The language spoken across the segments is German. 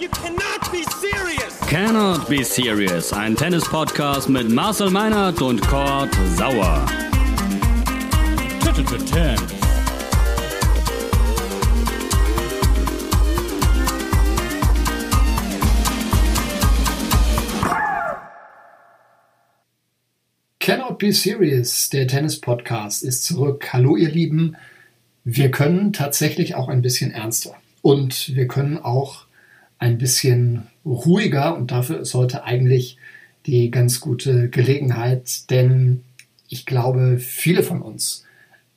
You cannot be serious! Cannot Be Serious, ein Tennis-Podcast mit Marcel Meinert und Kurt Sauer. Cannot Be Serious, der Tennis-Podcast, ist zurück. Hallo, ihr Lieben. Wir können tatsächlich auch ein bisschen ernster. Und wir können auch ein bisschen ruhiger. Und dafür ist heute eigentlich die ganz gute Gelegenheit. Denn ich glaube, viele von uns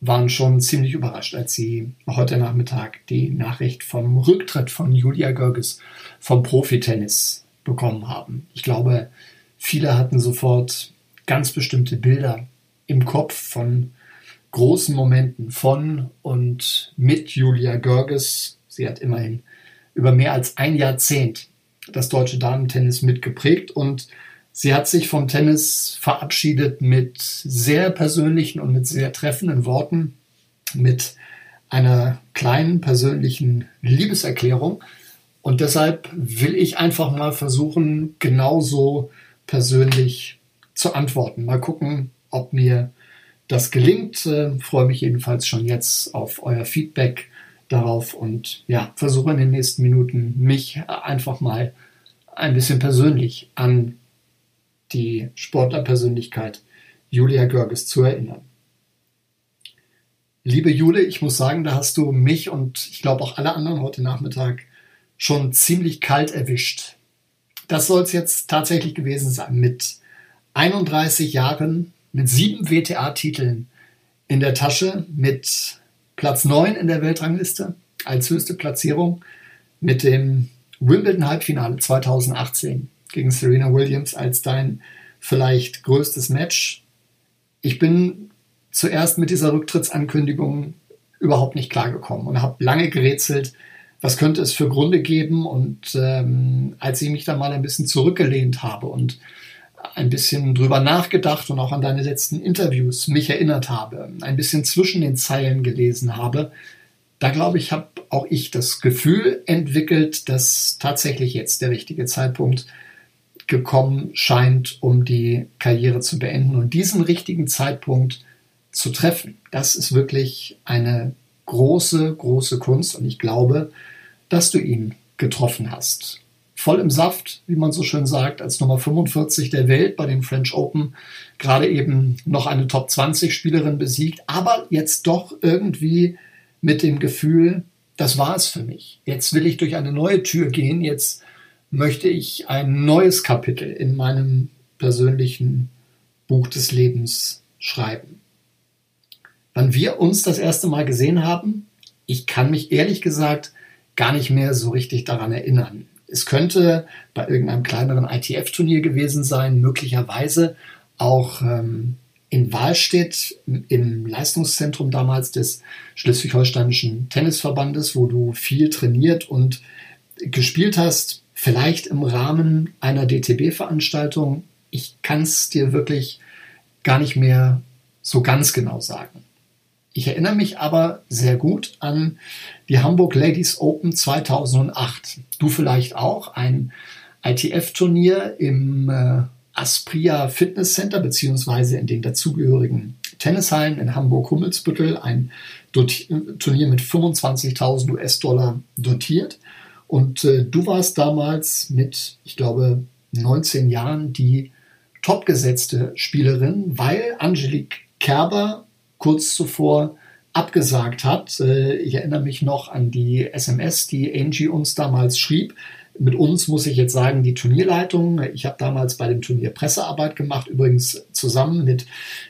waren schon ziemlich überrascht, als sie heute Nachmittag die Nachricht vom Rücktritt von Julia Görges vom Profitennis bekommen haben. Ich glaube, viele hatten sofort ganz bestimmte Bilder im Kopf von großen Momenten von und mit Julia Görges. Sie hat immerhin über mehr als ein Jahrzehnt das deutsche Damentennis mitgeprägt und sie hat sich vom Tennis verabschiedet mit sehr persönlichen und mit sehr treffenden Worten, mit einer kleinen persönlichen Liebeserklärung. Und deshalb will ich einfach mal versuchen, genauso persönlich zu antworten. Mal gucken, ob mir das gelingt. Äh, freue mich jedenfalls schon jetzt auf euer Feedback darauf und ja, versuche in den nächsten Minuten mich einfach mal ein bisschen persönlich an die Sportlerpersönlichkeit Julia Görges zu erinnern. Liebe Jule, ich muss sagen, da hast du mich und ich glaube auch alle anderen heute Nachmittag schon ziemlich kalt erwischt. Das soll es jetzt tatsächlich gewesen sein mit 31 Jahren, mit sieben WTA-Titeln in der Tasche, mit Platz 9 in der Weltrangliste als höchste Platzierung, mit dem Wimbledon-Halbfinale 2018 gegen Serena Williams als dein vielleicht größtes Match. Ich bin zuerst mit dieser Rücktrittsankündigung überhaupt nicht klargekommen und habe lange gerätselt, was könnte es für Gründe geben. Und ähm, als ich mich dann mal ein bisschen zurückgelehnt habe und ein bisschen drüber nachgedacht und auch an deine letzten Interviews mich erinnert habe, ein bisschen zwischen den Zeilen gelesen habe, da glaube ich, habe auch ich das Gefühl entwickelt, dass tatsächlich jetzt der richtige Zeitpunkt gekommen scheint, um die Karriere zu beenden. Und diesen richtigen Zeitpunkt zu treffen, das ist wirklich eine große, große Kunst. Und ich glaube, dass du ihn getroffen hast voll im Saft, wie man so schön sagt, als Nummer 45 der Welt bei den French Open gerade eben noch eine Top 20 Spielerin besiegt, aber jetzt doch irgendwie mit dem Gefühl, das war es für mich. Jetzt will ich durch eine neue Tür gehen, jetzt möchte ich ein neues Kapitel in meinem persönlichen Buch des Lebens schreiben. Wann wir uns das erste Mal gesehen haben, ich kann mich ehrlich gesagt gar nicht mehr so richtig daran erinnern. Es könnte bei irgendeinem kleineren ITF-Turnier gewesen sein, möglicherweise auch ähm, in Wahlstedt im Leistungszentrum damals des Schleswig-Holsteinischen Tennisverbandes, wo du viel trainiert und gespielt hast, vielleicht im Rahmen einer DTB-Veranstaltung. Ich kann es dir wirklich gar nicht mehr so ganz genau sagen. Ich erinnere mich aber sehr gut an die Hamburg Ladies Open 2008. Du vielleicht auch, ein ITF-Turnier im äh, Aspria Fitness Center beziehungsweise in den dazugehörigen Tennishallen in Hamburg-Hummelsbüttel, ein Dot Turnier mit 25.000 US-Dollar dotiert. Und äh, du warst damals mit, ich glaube, 19 Jahren die topgesetzte Spielerin, weil Angelique Kerber kurz zuvor abgesagt hat. Äh, ich erinnere mich noch an die SMS, die Angie uns damals schrieb. Mit uns muss ich jetzt sagen, die Turnierleitung. Ich habe damals bei dem Turnier Pressearbeit gemacht, übrigens zusammen mit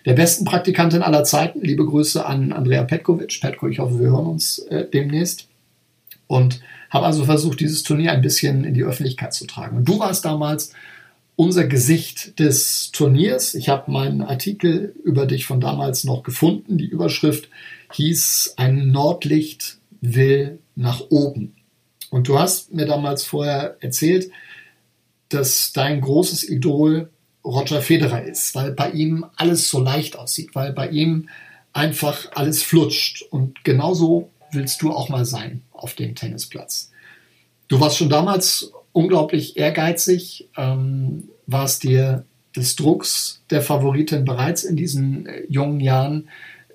der besten Praktikantin aller Zeiten. Liebe Grüße an Andrea Petkovic. Petko, ich hoffe, wir hören uns äh, demnächst. Und habe also versucht, dieses Turnier ein bisschen in die Öffentlichkeit zu tragen. Und du warst damals unser Gesicht des Turniers. Ich habe meinen Artikel über dich von damals noch gefunden. Die Überschrift hieß Ein Nordlicht will nach oben. Und du hast mir damals vorher erzählt, dass dein großes Idol Roger Federer ist, weil bei ihm alles so leicht aussieht, weil bei ihm einfach alles flutscht. Und genauso willst du auch mal sein auf dem Tennisplatz. Du warst schon damals unglaublich ehrgeizig, ähm, warst dir des Drucks der Favoritin bereits in diesen äh, jungen Jahren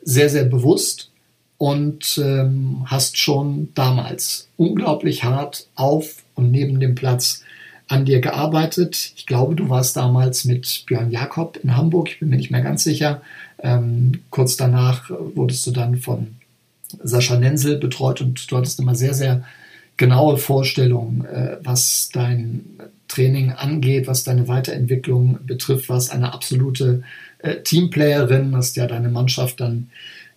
sehr, sehr bewusst und ähm, hast schon damals unglaublich hart auf und neben dem Platz an dir gearbeitet. Ich glaube, du warst damals mit Björn Jakob in Hamburg, ich bin mir nicht mehr ganz sicher. Ähm, kurz danach wurdest du dann von Sascha Nenzel betreut und du hattest immer sehr, sehr genaue Vorstellungen, äh, was dein Training angeht, was deine Weiterentwicklung betrifft, was eine absolute äh, Teamplayerin, hast ja deine Mannschaft dann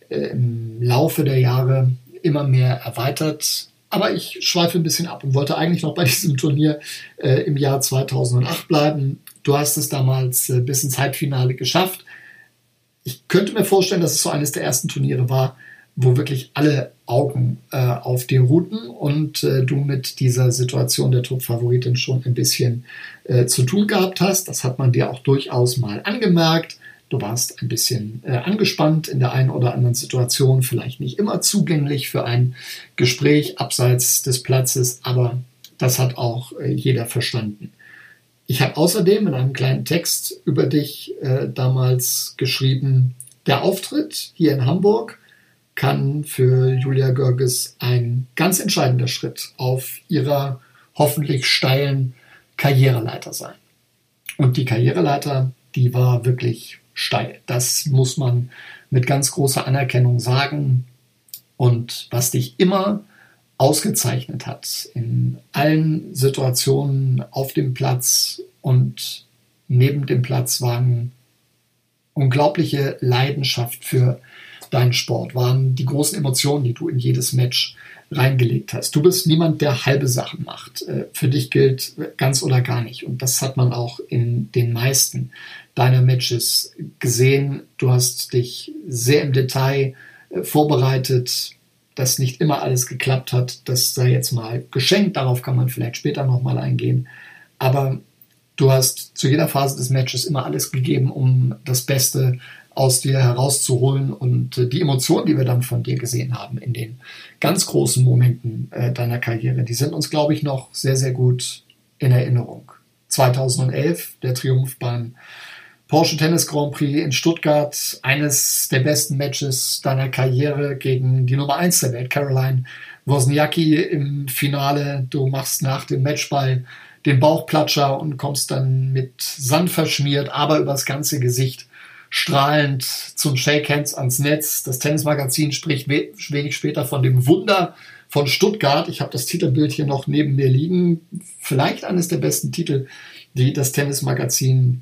äh, im Laufe der Jahre immer mehr erweitert. Aber ich schweife ein bisschen ab und wollte eigentlich noch bei diesem Turnier äh, im Jahr 2008 bleiben. Du hast es damals äh, bis ins Halbfinale geschafft. Ich könnte mir vorstellen, dass es so eines der ersten Turniere war, wo wirklich alle Augen äh, auf dir ruhten und äh, du mit dieser Situation der Top-Favoritin schon ein bisschen äh, zu tun gehabt hast. Das hat man dir auch durchaus mal angemerkt. Du warst ein bisschen äh, angespannt in der einen oder anderen Situation, vielleicht nicht immer zugänglich für ein Gespräch abseits des Platzes, aber das hat auch äh, jeder verstanden. Ich habe außerdem in einem kleinen Text über dich äh, damals geschrieben, der Auftritt hier in Hamburg kann für Julia Görges ein ganz entscheidender Schritt auf ihrer hoffentlich steilen Karriereleiter sein. Und die Karriereleiter, die war wirklich steil. Das muss man mit ganz großer Anerkennung sagen. Und was dich immer ausgezeichnet hat in allen Situationen auf dem Platz und neben dem Platz waren unglaubliche Leidenschaft für deinen Sport, waren die großen Emotionen, die du in jedes Match reingelegt hast. Du bist niemand, der halbe Sachen macht. Äh, für dich gilt ganz oder gar nicht. Und das hat man auch in den meisten deiner Matches gesehen. Du hast dich sehr im Detail äh, vorbereitet, dass nicht immer alles geklappt hat. Das sei jetzt mal geschenkt. Darauf kann man vielleicht später nochmal eingehen. Aber du hast zu jeder Phase des Matches immer alles gegeben, um das Beste aus dir herauszuholen und äh, die Emotionen, die wir dann von dir gesehen haben in den ganz großen Momenten äh, deiner Karriere, die sind uns, glaube ich, noch sehr, sehr gut in Erinnerung. 2011 der Triumph beim Porsche Tennis Grand Prix in Stuttgart, eines der besten Matches deiner Karriere gegen die Nummer 1 der Welt, Caroline Wozniacki im Finale. Du machst nach dem Matchball den Bauchplatscher und kommst dann mit Sand verschmiert, aber übers ganze Gesicht strahlend zum Shake Hands ans Netz. Das Tennismagazin spricht wenig später von dem Wunder von Stuttgart. Ich habe das Titelbild hier noch neben mir liegen. Vielleicht eines der besten Titel, die das Tennismagazin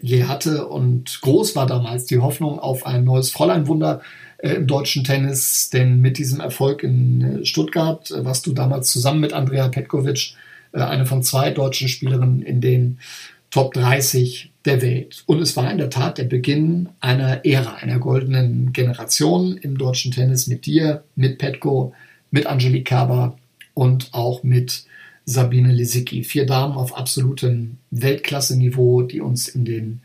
je hatte. Und groß war damals die Hoffnung auf ein neues Fräuleinwunder äh, im deutschen Tennis. Denn mit diesem Erfolg in äh, Stuttgart äh, warst du damals zusammen mit Andrea Petkovic eine von zwei deutschen Spielerinnen in den Top 30 der Welt. Und es war in der Tat der Beginn einer Ära, einer goldenen Generation im deutschen Tennis mit dir, mit Petko, mit Angelique Kerber und auch mit Sabine Lisicki. Vier Damen auf absolutem Weltklasse-Niveau, die uns in den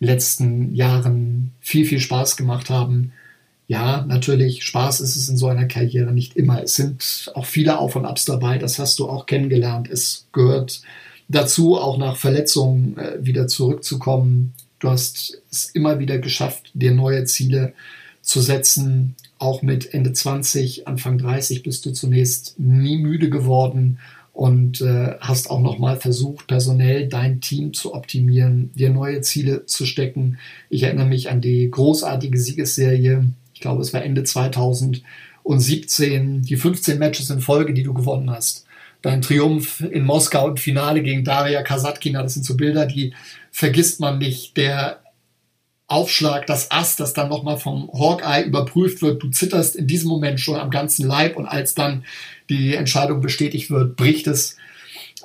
letzten Jahren viel, viel Spaß gemacht haben. Ja, natürlich, Spaß ist es in so einer Karriere nicht immer. Es sind auch viele Auf und Abs dabei, das hast du auch kennengelernt. Es gehört dazu, auch nach Verletzungen äh, wieder zurückzukommen. Du hast es immer wieder geschafft, dir neue Ziele zu setzen. Auch mit Ende 20, Anfang 30 bist du zunächst nie müde geworden und äh, hast auch nochmal versucht, personell dein Team zu optimieren, dir neue Ziele zu stecken. Ich erinnere mich an die großartige Siegesserie. Ich glaube, es war Ende 2017, die 15 Matches in Folge, die du gewonnen hast dein Triumph in Moskau im Finale gegen Daria Kasatkina, das sind so Bilder, die vergisst man nicht. Der Aufschlag, das Ass, das dann nochmal vom Hawkeye überprüft wird, du zitterst in diesem Moment schon am ganzen Leib und als dann die Entscheidung bestätigt wird, bricht es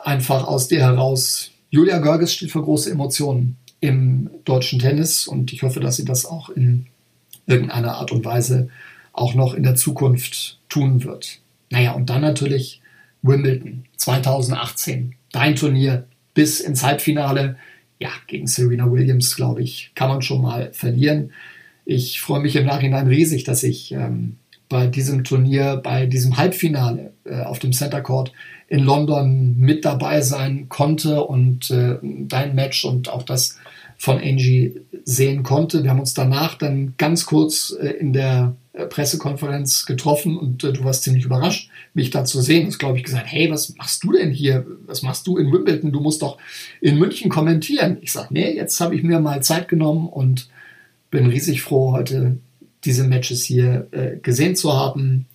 einfach aus dir heraus. Julia Görges steht für große Emotionen im deutschen Tennis und ich hoffe, dass sie das auch in irgendeiner Art und Weise auch noch in der Zukunft tun wird. Naja, und dann natürlich Wimbledon 2018. Dein Turnier bis ins Halbfinale. Ja, gegen Serena Williams, glaube ich, kann man schon mal verlieren. Ich freue mich im Nachhinein riesig, dass ich ähm, bei diesem Turnier, bei diesem Halbfinale äh, auf dem Center Court in London mit dabei sein konnte und äh, dein Match und auch das von Angie sehen konnte. Wir haben uns danach dann ganz kurz äh, in der Pressekonferenz getroffen und äh, du warst ziemlich überrascht, mich da zu sehen. Du hast, glaube ich, gesagt, hey, was machst du denn hier? Was machst du in Wimbledon? Du musst doch in München kommentieren. Ich sage, nee, jetzt habe ich mir mal Zeit genommen und bin riesig froh, heute diese Matches hier äh, gesehen zu haben.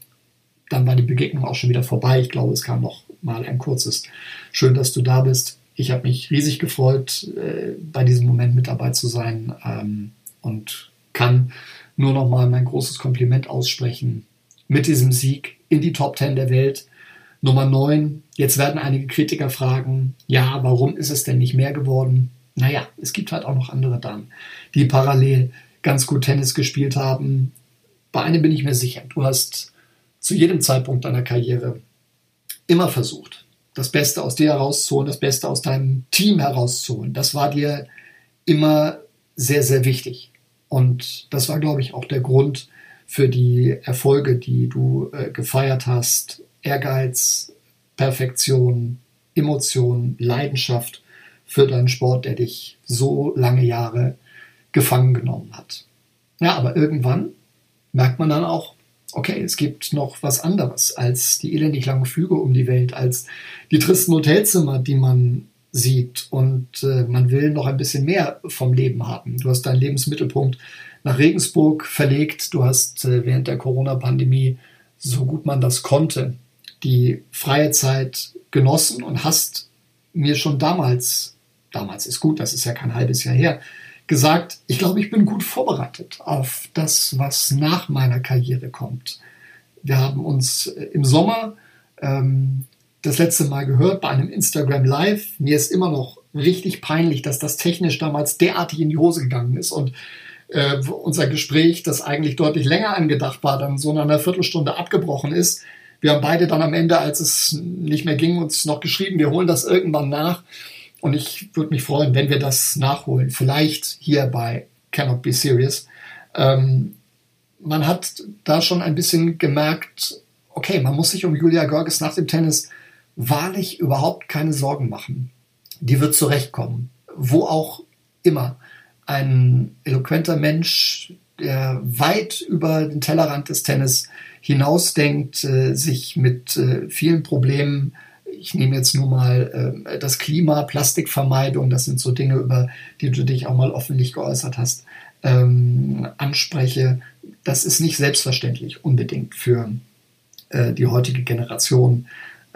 Dann war die Begegnung auch schon wieder vorbei. Ich glaube, es kam noch mal ein kurzes. Schön, dass du da bist. Ich habe mich riesig gefreut, äh, bei diesem Moment mit dabei zu sein ähm, und kann nur noch mal mein großes Kompliment aussprechen mit diesem Sieg in die Top 10 der Welt. Nummer 9. Jetzt werden einige Kritiker fragen, ja, warum ist es denn nicht mehr geworden? Naja, es gibt halt auch noch andere Damen, die parallel ganz gut Tennis gespielt haben. Bei einem bin ich mir sicher, du hast zu jedem Zeitpunkt deiner Karriere immer versucht, das Beste aus dir herauszuholen, das Beste aus deinem Team herauszuholen. Das war dir immer sehr, sehr wichtig. Und das war, glaube ich, auch der Grund für die Erfolge, die du äh, gefeiert hast. Ehrgeiz, Perfektion, Emotion, Leidenschaft für deinen Sport, der dich so lange Jahre gefangen genommen hat. Ja, aber irgendwann merkt man dann auch, okay, es gibt noch was anderes als die elendig langen Flüge um die Welt, als die tristen Hotelzimmer, die man sieht und äh, man will noch ein bisschen mehr vom Leben haben. Du hast deinen Lebensmittelpunkt nach Regensburg verlegt, du hast äh, während der Corona-Pandemie, so gut man das konnte, die freie Zeit genossen und hast mir schon damals, damals ist gut, das ist ja kein halbes Jahr her, gesagt, ich glaube, ich bin gut vorbereitet auf das, was nach meiner Karriere kommt. Wir haben uns äh, im Sommer ähm, das letzte Mal gehört bei einem Instagram Live. Mir ist immer noch richtig peinlich, dass das technisch damals derartig in die Hose gegangen ist und äh, unser Gespräch, das eigentlich deutlich länger angedacht war, dann so nach einer Viertelstunde abgebrochen ist. Wir haben beide dann am Ende, als es nicht mehr ging, uns noch geschrieben, wir holen das irgendwann nach. Und ich würde mich freuen, wenn wir das nachholen. Vielleicht hier bei Cannot Be Serious. Ähm, man hat da schon ein bisschen gemerkt, okay, man muss sich um Julia Görges nach dem Tennis wahrlich überhaupt keine Sorgen machen. Die wird zurechtkommen. Wo auch immer. Ein eloquenter Mensch, der weit über den Tellerrand des Tennis hinausdenkt, äh, sich mit äh, vielen Problemen ich nehme jetzt nur mal äh, das Klima, Plastikvermeidung, das sind so Dinge, über die du dich auch mal öffentlich geäußert hast, ähm, anspreche. Das ist nicht selbstverständlich unbedingt für die heutige Generation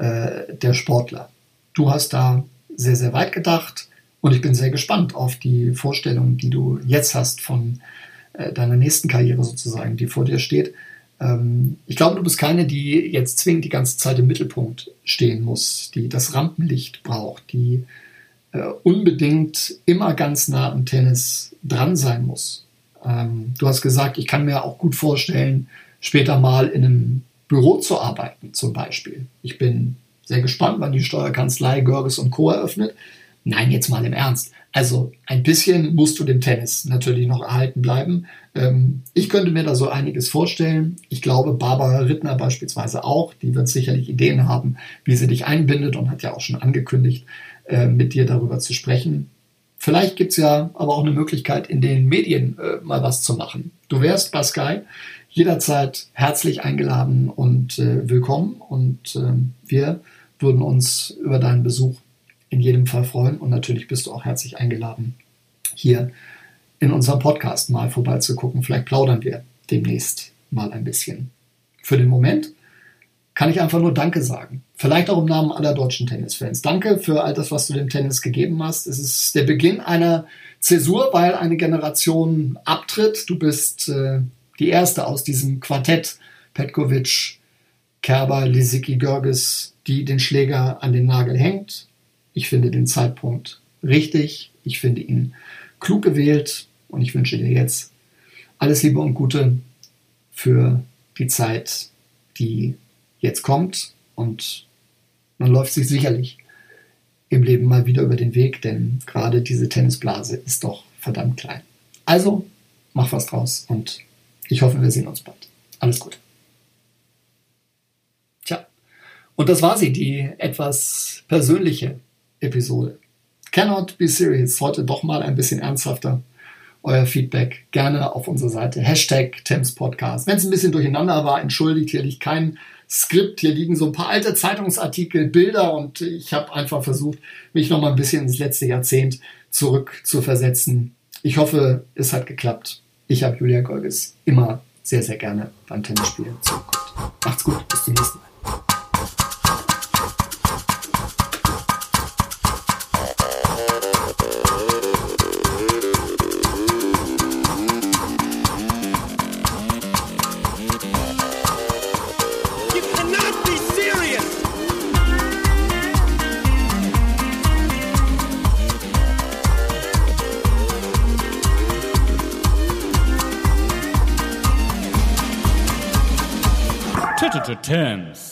äh, der Sportler. Du hast da sehr, sehr weit gedacht und ich bin sehr gespannt auf die Vorstellung, die du jetzt hast von äh, deiner nächsten Karriere sozusagen, die vor dir steht. Ähm, ich glaube, du bist keine, die jetzt zwingend die ganze Zeit im Mittelpunkt stehen muss, die das Rampenlicht braucht, die äh, unbedingt immer ganz nah am Tennis dran sein muss. Ähm, du hast gesagt, ich kann mir auch gut vorstellen, später mal in einem Büro zu arbeiten, zum Beispiel. Ich bin sehr gespannt, wann die Steuerkanzlei Görges und Co. eröffnet. Nein, jetzt mal im Ernst. Also ein bisschen musst du dem Tennis natürlich noch erhalten bleiben. Ähm, ich könnte mir da so einiges vorstellen. Ich glaube, Barbara Rittner beispielsweise auch. Die wird sicherlich Ideen haben, wie sie dich einbindet und hat ja auch schon angekündigt, äh, mit dir darüber zu sprechen. Vielleicht gibt es ja aber auch eine Möglichkeit, in den Medien äh, mal was zu machen. Du wärst bei Sky jederzeit herzlich eingeladen und äh, willkommen und äh, wir würden uns über deinen Besuch in jedem Fall freuen und natürlich bist du auch herzlich eingeladen, hier in unserem Podcast mal vorbeizugucken. Vielleicht plaudern wir demnächst mal ein bisschen. Für den Moment kann ich einfach nur Danke sagen. Vielleicht auch im Namen aller deutschen Tennisfans. Danke für all das, was du dem Tennis gegeben hast. Es ist der Beginn einer Zäsur, weil eine Generation abtritt. Du bist äh, die erste aus diesem Quartett Petkovic, Kerber, Lisicki, Görges, die den Schläger an den Nagel hängt. Ich finde den Zeitpunkt richtig. Ich finde ihn klug gewählt und ich wünsche dir jetzt alles Liebe und Gute für die Zeit, die jetzt kommt. Und man läuft sich sicherlich im Leben mal wieder über den Weg, denn gerade diese Tennisblase ist doch verdammt klein. Also mach was draus und ich hoffe, wir sehen uns bald. Alles Gute. Und das war sie, die etwas persönliche Episode. Cannot be serious. Heute doch mal ein bisschen ernsthafter. Euer Feedback gerne auf unserer Seite. Hashtag Thames Podcast. Wenn es ein bisschen durcheinander war, entschuldigt. Hier liegt kein Skript. Hier liegen so ein paar alte Zeitungsartikel, Bilder und ich habe einfach versucht, mich noch mal ein bisschen ins letzte Jahrzehnt zurück zu versetzen. Ich hoffe, es hat geklappt. Ich habe Julia Golges immer sehr, sehr gerne beim Tennisspielen zugeguckt. Macht's gut, bis zum nächsten Mal. Thames.